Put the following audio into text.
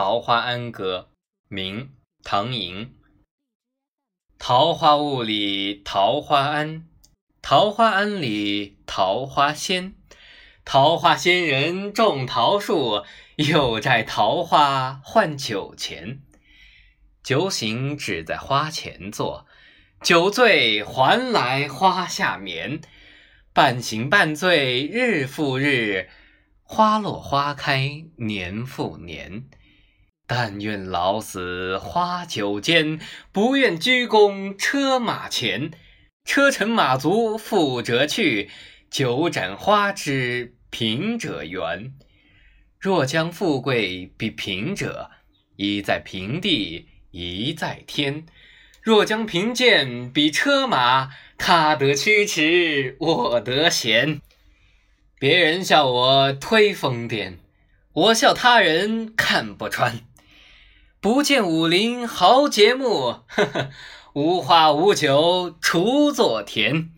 桃花庵歌，明·唐寅。桃花坞里桃花庵，桃花庵里桃花仙。桃花仙人种桃树，又摘桃花换酒钱。酒醒只在花前坐，酒醉还来花下眠。半醒半醉日复日，花落花开年复年。但愿老死花酒间，不愿鞠躬车马前。车尘马足富者去，酒盏花枝贫者圆。若将富贵比贫者，一在平地，一在天；若将贫贱比车马，他得驱驰，我得闲。别人笑我忒疯癫，我笑他人看不穿。不见武林豪杰墓，呵呵，无花无酒锄作田。